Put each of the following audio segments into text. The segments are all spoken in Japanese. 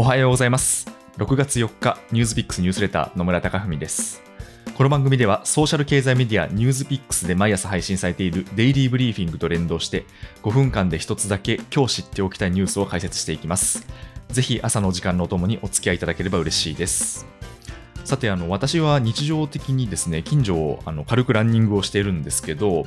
おはようございます。6月4日ニュースピックスニュースレター野村貴文です。この番組ではソーシャル経済メディアニュースピックスで毎朝配信されているデイリーブリーフィングと連動して5分間で一つだけ今日知っておきたいニュースを解説していきます。ぜひ朝の時間のおともにお付き合いいただければ嬉しいです。さてあの私は日常的にですね近所をあの軽くランニングをしているんですけど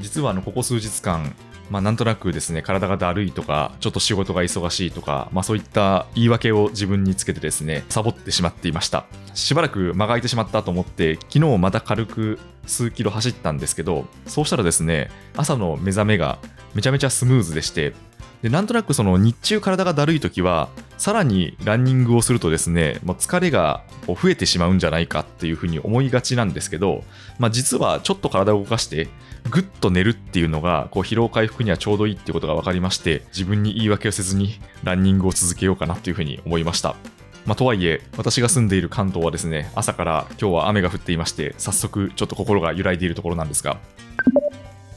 実はあのここ数日間まあ、なんとなくですね体がだるいとかちょっと仕事が忙しいとか、まあ、そういった言い訳を自分につけてですねサボってしまっていました。しばらく間が空いてしまったと思って昨日また軽く数キロ走ったんですけどそうしたらですね朝の目覚めがめちゃめちゃスムーズでしてでなんとなくその日中体がだるい時はさらにランニングをするとですねもう疲れが増えてしまうんじゃないかっていうふうに思いがちなんですけど、まあ、実はちょっと体を動かしてぐっと寝るっていうのがこう疲労回復にはちょうどいいっていうことが分かりまして自分に言い訳をせずにランニングを続けようかなというふうに思いました。まあ、とはいえ、私が住んでいる関東はですね、朝から今日は雨が降っていまして、早速ちょっと心が揺らいでいるところなんですが、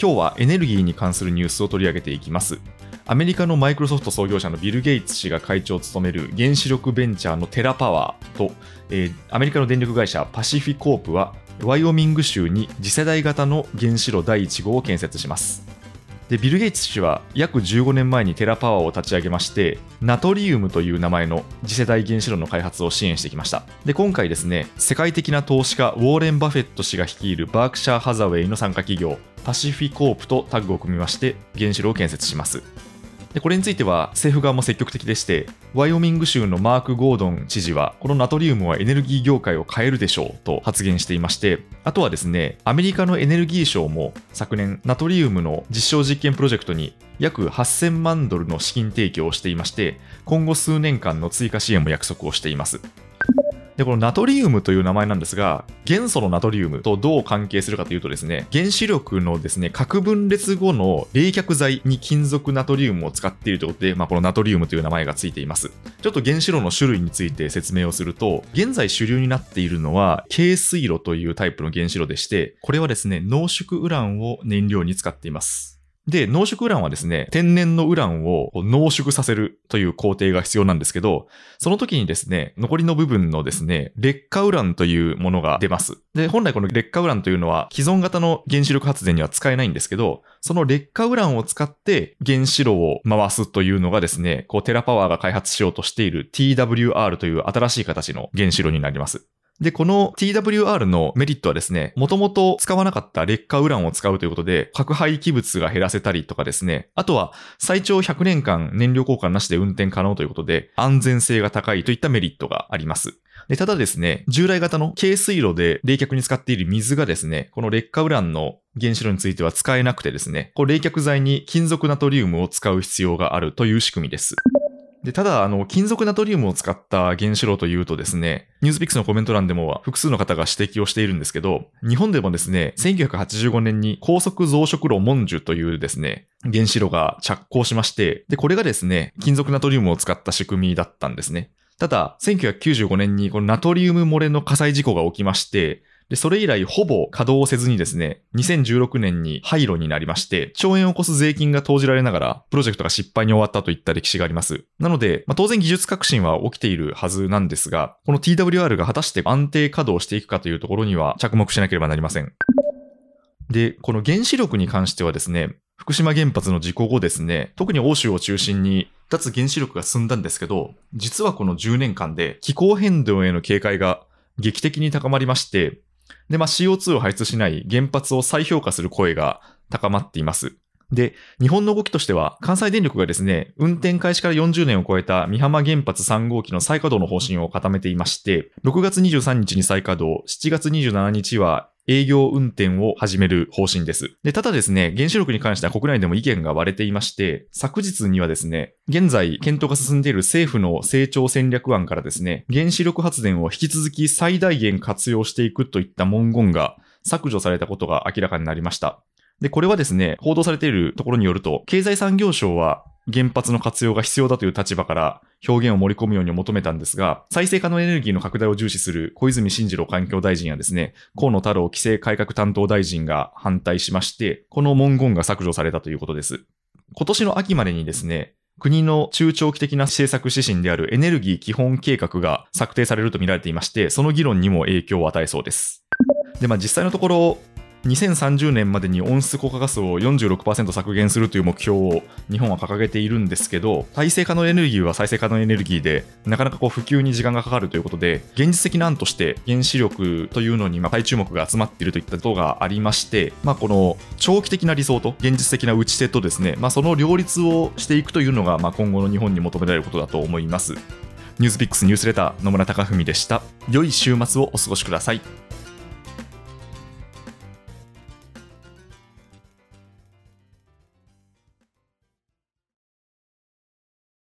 今日はエネルギーに関するニュースを取り上げていきます。アメリカのマイクロソフト創業者のビル・ゲイツ氏が会長を務める原子力ベンチャーのテラパワーと、えー、アメリカの電力会社パシフィコープはワイオミング州に次世代型の原子炉第1号を建設しますでビル・ゲイツ氏は約15年前にテラパワーを立ち上げましてナトリウムという名前の次世代原子炉の開発を支援してきましたで今回ですね世界的な投資家ウォーレン・バフェット氏が率いるバークシャー・ハザウェイの参加企業パシフィコープとタッグを組みまして原子炉を建設しますでこれについては政府側も積極的でして、ワイオミング州のマーク・ゴードン知事は、このナトリウムはエネルギー業界を変えるでしょうと発言していまして、あとはですね、アメリカのエネルギー省も昨年、ナトリウムの実証実験プロジェクトに約8000万ドルの資金提供をしていまして、今後数年間の追加支援も約束をしています。で、このナトリウムという名前なんですが、元素のナトリウムとどう関係するかというとですね、原子力のですね、核分裂後の冷却剤に金属ナトリウムを使っているということで、まあ、このナトリウムという名前がついています。ちょっと原子炉の種類について説明をすると、現在主流になっているのは、軽水炉というタイプの原子炉でして、これはですね、濃縮ウランを燃料に使っています。で、濃縮ウランはですね、天然のウランを濃縮させるという工程が必要なんですけど、その時にですね、残りの部分のですね、劣化ウランというものが出ます。で、本来この劣化ウランというのは既存型の原子力発電には使えないんですけど、その劣化ウランを使って原子炉を回すというのがですね、こうテラパワーが開発しようとしている TWR という新しい形の原子炉になります。で、この TWR のメリットはですね、もともと使わなかった劣化ウランを使うということで、核廃棄物が減らせたりとかですね、あとは最長100年間燃料交換なしで運転可能ということで、安全性が高いといったメリットがあります。で、ただですね、従来型の軽水炉で冷却に使っている水がですね、この劣化ウランの原子炉については使えなくてですね、こう冷却剤に金属ナトリウムを使う必要があるという仕組みです。で、ただ、あの、金属ナトリウムを使った原子炉というとですね、ニュースピックスのコメント欄でも複数の方が指摘をしているんですけど、日本でもですね、1985年に高速増殖炉モンジュというですね、原子炉が着工しまして、で、これがですね、金属ナトリウムを使った仕組みだったんですね。ただ、1995年にこのナトリウム漏れの火災事故が起きまして、で、それ以来ほぼ稼働せずにですね、2016年に廃炉になりまして、兆円を超す税金が投じられながら、プロジェクトが失敗に終わったといった歴史があります。なので、まあ、当然技術革新は起きているはずなんですが、この TWR が果たして安定稼働していくかというところには着目しなければなりません。で、この原子力に関してはですね、福島原発の事故後ですね、特に欧州を中心に脱原子力が進んだんですけど、実はこの10年間で気候変動への警戒が劇的に高まりまして、で、まあ、CO2 を排出しない原発を再評価する声が高まっています。で、日本の動きとしては、関西電力がですね、運転開始から40年を超えた美浜原発3号機の再稼働の方針を固めていまして、6月23日に再稼働、7月27日は営業運転を始める方針です。で、ただですね、原子力に関しては国内でも意見が割れていまして、昨日にはですね、現在検討が進んでいる政府の成長戦略案からですね、原子力発電を引き続き最大限活用していくといった文言が削除されたことが明らかになりました。で、これはですね、報道されているところによると、経済産業省は原発の活用が必要だという立場から表現を盛り込むように求めたんですが、再生可能エネルギーの拡大を重視する小泉進次郎環境大臣やですね、河野太郎規制改革担当大臣が反対しまして、この文言が削除されたということです。今年の秋までにですね、国の中長期的な政策指針であるエネルギー基本計画が策定されると見られていまして、その議論にも影響を与えそうです。で、まあ実際のところ、2030年までに温室効果ガスを46%削減するという目標を日本は掲げているんですけど、再生可能エネルギーは再生可能エネルギーで、なかなかこう普及に時間がかかるということで、現実的な案として原子力というのにま再注目が集まっているといったことがありまして、まあ、この長期的な理想と現実的な打ち手とですね、まあ、その両立をしていくというのがま今後の日本に求められることだと思います。ニュースピックスニュースレター野村貴文でした。良い週末をお過ごしください。